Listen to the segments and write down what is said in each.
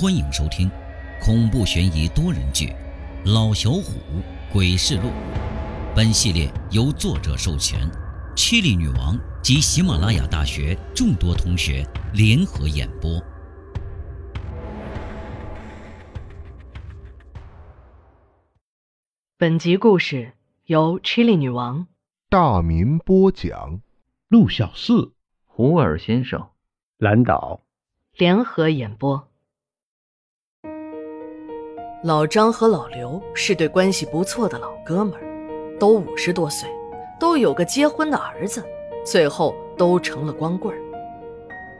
欢迎收听恐怖悬疑多人剧《老小虎鬼事录》。本系列由作者授权，七里女王及喜马拉雅大学众多同学联合演播。本集故事由 Chili 女王大民播讲，陆小四、胡尔先生蓝岛联合演播。老张和老刘是对关系不错的老哥们儿，都五十多岁，都有个结婚的儿子，最后都成了光棍儿。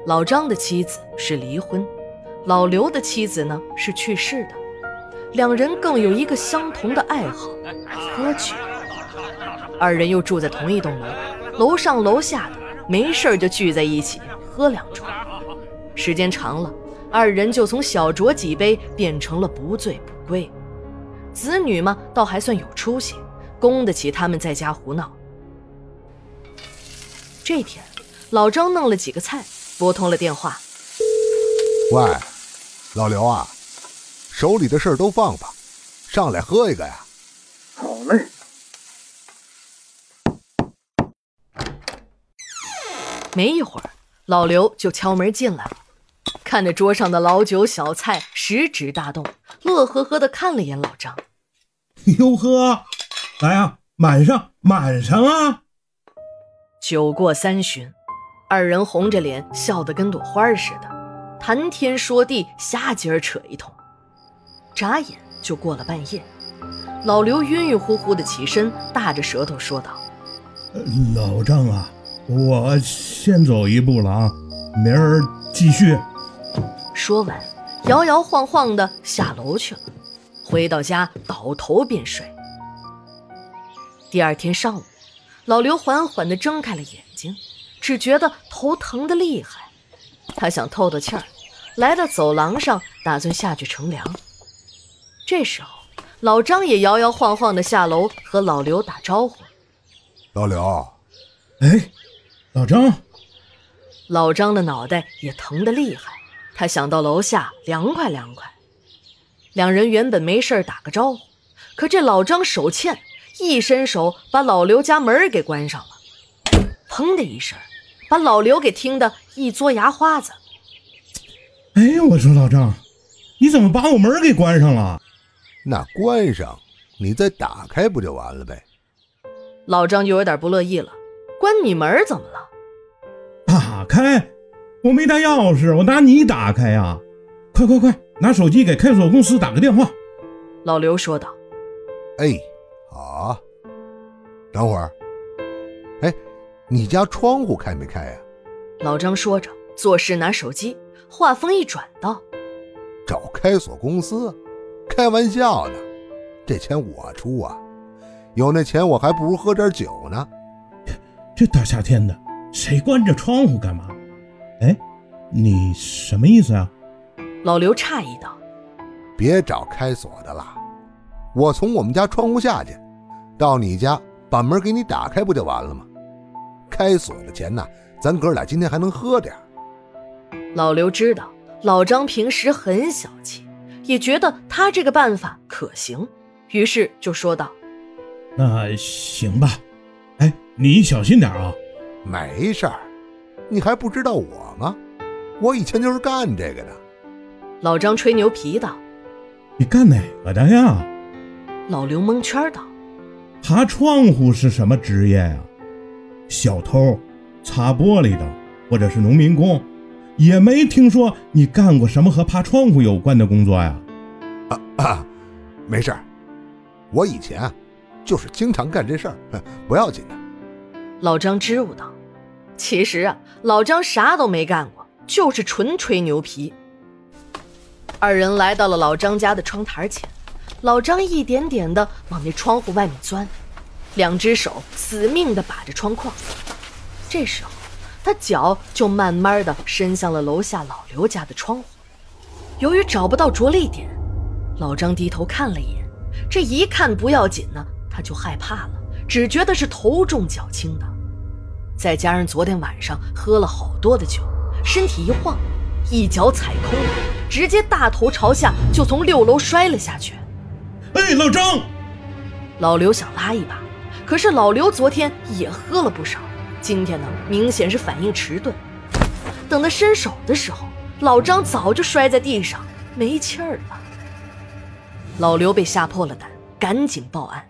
老张的妻子是离婚，老刘的妻子呢是去世的。两人更有一个相同的爱好，喝酒。二人又住在同一栋楼，楼上楼下的没事就聚在一起喝两盅。时间长了，二人就从小酌几杯变成了不醉不归。子女嘛，倒还算有出息，供得起他们在家胡闹。这天，老张弄了几个菜，拨通了电话。喂，老刘啊。手里的事儿都放放，上来喝一个呀！好嘞。没一会儿，老刘就敲门进来了，看着桌上的老酒小菜，食指大动，乐呵呵的看了眼老张。哟呵，来啊，满上，满上啊！酒过三巡，二人红着脸，笑得跟朵花似的，谈天说地，瞎鸡儿扯一通。眨眼就过了半夜，老刘晕晕乎乎的起身，大着舌头说道：“老张啊，我先走一步了啊，明儿继续。”说完，摇摇晃晃的下楼去了。回到家，倒头便睡。第二天上午，老刘缓缓的睁开了眼睛，只觉得头疼的厉害。他想透透气儿，来到走廊上，打算下去乘凉。这时候，老张也摇摇晃晃的下楼和老刘打招呼。老刘，哎，老张。老张的脑袋也疼得厉害，他想到楼下凉快凉快。两人原本没事打个招呼，可这老张手欠，一伸手把老刘家门给关上了。砰的一声，把老刘给听得一嘬牙花子。哎，我说老张，你怎么把我门给关上了？那关上，你再打开不就完了呗？老张就有点不乐意了，关你门怎么了？打开，我没带钥匙，我拿你打开呀！快快快，拿手机给开锁公司打个电话。老刘说道。哎，好。等会儿，哎，你家窗户开没开呀？老张说着，做事拿手机，话锋一转道：“找开锁公司。”开玩笑呢，这钱我出啊！有那钱我还不如喝点酒呢。这大夏天的，谁关着窗户干嘛？哎，你什么意思啊？老刘诧异道：“别找开锁的了，我从我们家窗户下去，到你家把门给你打开不就完了吗？开锁的钱呢，咱哥俩今天还能喝点。”老刘知道老张平时很小气。也觉得他这个办法可行，于是就说道：“那行吧，哎，你小心点啊。”“没事儿，你还不知道我吗？我以前就是干这个的。”老张吹牛皮道：“你干哪个的呀？”老刘蒙圈道：“爬窗户是什么职业呀？小偷、擦玻璃的，或者是农民工？”也没听说你干过什么和爬窗户有关的工作呀？啊啊，没事儿，我以前啊就是经常干这事儿，不要紧的。老张支吾道：“其实啊，老张啥都没干过，就是纯吹牛皮。”二人来到了老张家的窗台前，老张一点点的往那窗户外面钻，两只手死命的把着窗框。这时候。他脚就慢慢的伸向了楼下老刘家的窗户，由于找不到着力点，老张低头看了一眼，这一看不要紧呢，他就害怕了，只觉得是头重脚轻的，再加上昨天晚上喝了好多的酒，身体一晃，一脚踩空了，直接大头朝下就从六楼摔了下去。哎，老张！老刘想拉一把，可是老刘昨天也喝了不少，今天呢明显是反应迟钝。等他伸手的时候，老张早就摔在地上，没气儿了。老刘被吓破了胆，赶紧报案。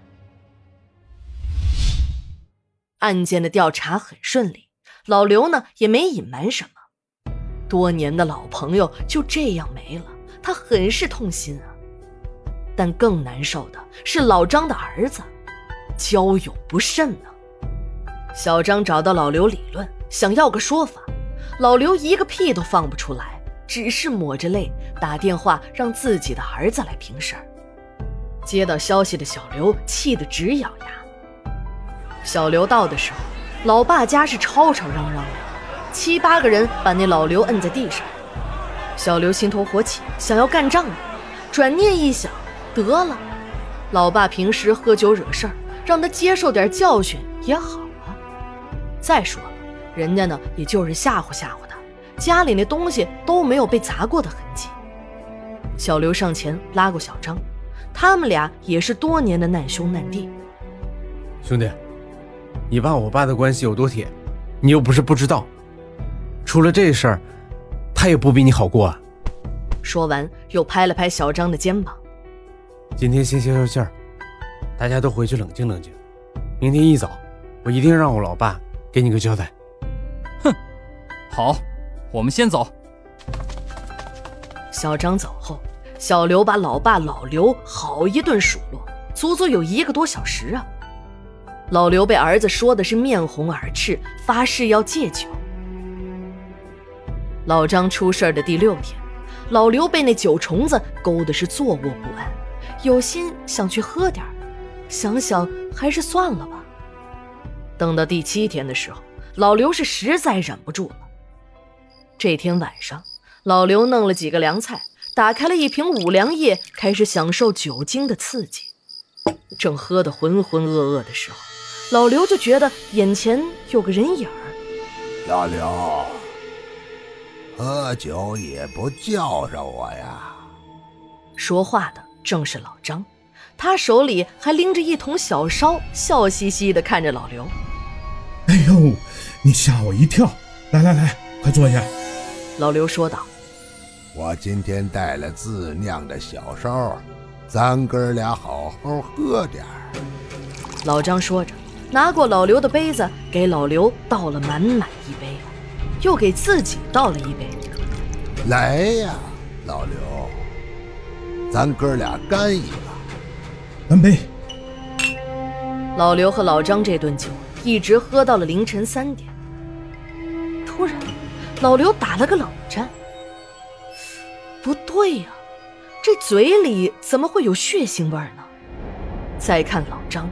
案件的调查很顺利，老刘呢也没隐瞒什么，多年的老朋友就这样没了，他很是痛心啊。但更难受的是老张的儿子，交友不慎呢。小张找到老刘理论，想要个说法，老刘一个屁都放不出来，只是抹着泪打电话让自己的儿子来平事儿。接到消息的小刘气得直咬牙。小刘到的时候，老爸家是吵吵嚷嚷的，七八个人把那老刘摁在地上。小刘心头火起，想要干仗了。转念一想，得了，老爸平时喝酒惹事儿，让他接受点教训也好啊。再说了，人家呢也就是吓唬吓唬他，家里那东西都没有被砸过的痕迹。小刘上前拉过小张，他们俩也是多年的难兄难弟。兄弟。你爸我爸的关系有多铁，你又不是不知道。出了这事儿，他也不比你好过啊。说完，又拍了拍小张的肩膀。今天先消消气儿，大家都回去冷静冷静。明天一早，我一定让我老爸给你个交代。哼，好，我们先走。小张走后，小刘把老爸老刘好一顿数落，足足有一个多小时啊。老刘被儿子说的是面红耳赤，发誓要戒酒。老张出事的第六天，老刘被那酒虫子勾的是坐卧不安，有心想去喝点想想还是算了吧。等到第七天的时候，老刘是实在忍不住了。这天晚上，老刘弄了几个凉菜，打开了一瓶五粮液，开始享受酒精的刺激。正喝得浑浑噩噩的时候，老刘就觉得眼前有个人影儿。老刘，喝酒也不叫上我呀！说话的正是老张，他手里还拎着一桶小烧，笑嘻嘻地看着老刘。哎呦，你吓我一跳！来来来，快坐下。老刘说道：“我今天带了自酿的小烧，咱哥俩好好喝点儿。”老张说着。拿过老刘的杯子，给老刘倒了满满一杯，又给自己倒了一杯。来呀，老刘，咱哥俩干一个！干杯！老刘和老张这顿酒一直喝到了凌晨三点。突然，老刘打了个冷战。不对呀，这嘴里怎么会有血腥味呢？再看老张。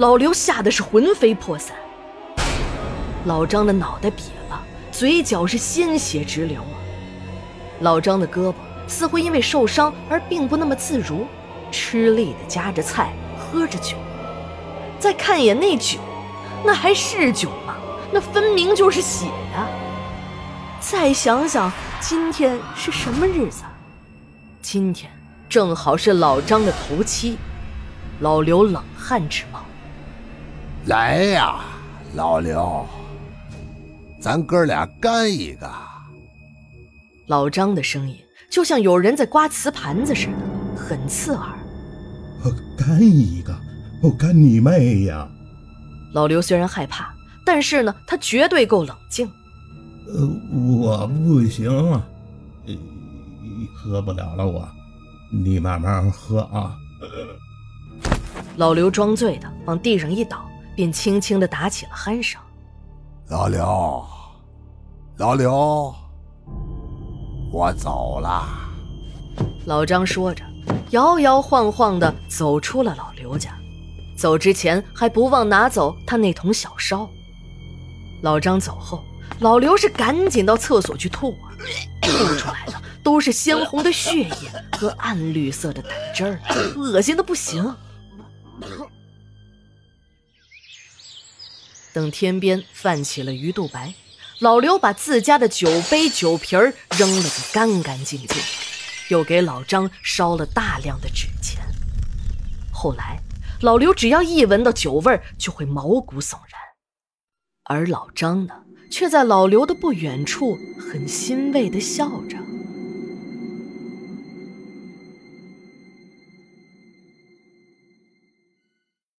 老刘吓得是魂飞魄散，老张的脑袋瘪了，嘴角是鲜血直流啊！老张的胳膊似乎因为受伤而并不那么自如，吃力的夹着菜，喝着酒。再看一眼那酒，那还是酒吗？那分明就是血呀！再想想今天是什么日子？今天正好是老张的头七，老刘冷汗直冒。来呀，老刘，咱哥俩干一个！老张的声音就像有人在刮瓷盘子似的，很刺耳。干一个？我干你妹呀！老刘虽然害怕，但是呢，他绝对够冷静。呃，我不行了，喝不了了，我，你慢慢喝啊。老刘装醉的往地上一倒。便轻轻的打起了鼾声。老刘，老刘，我走了。老张说着，摇摇晃晃的走出了老刘家。走之前还不忘拿走他那桶小烧。老张走后，老刘是赶紧到厕所去吐啊，吐出来的都是鲜红的血液和暗绿色的胆汁儿，恶心的不行。等天边泛起了鱼肚白，老刘把自家的酒杯酒瓶儿扔了个干干净净。又给老张烧了大量的纸钱。后来，老刘只要一闻到酒味儿，就会毛骨悚然，而老张呢，却在老刘的不远处很欣慰地笑着。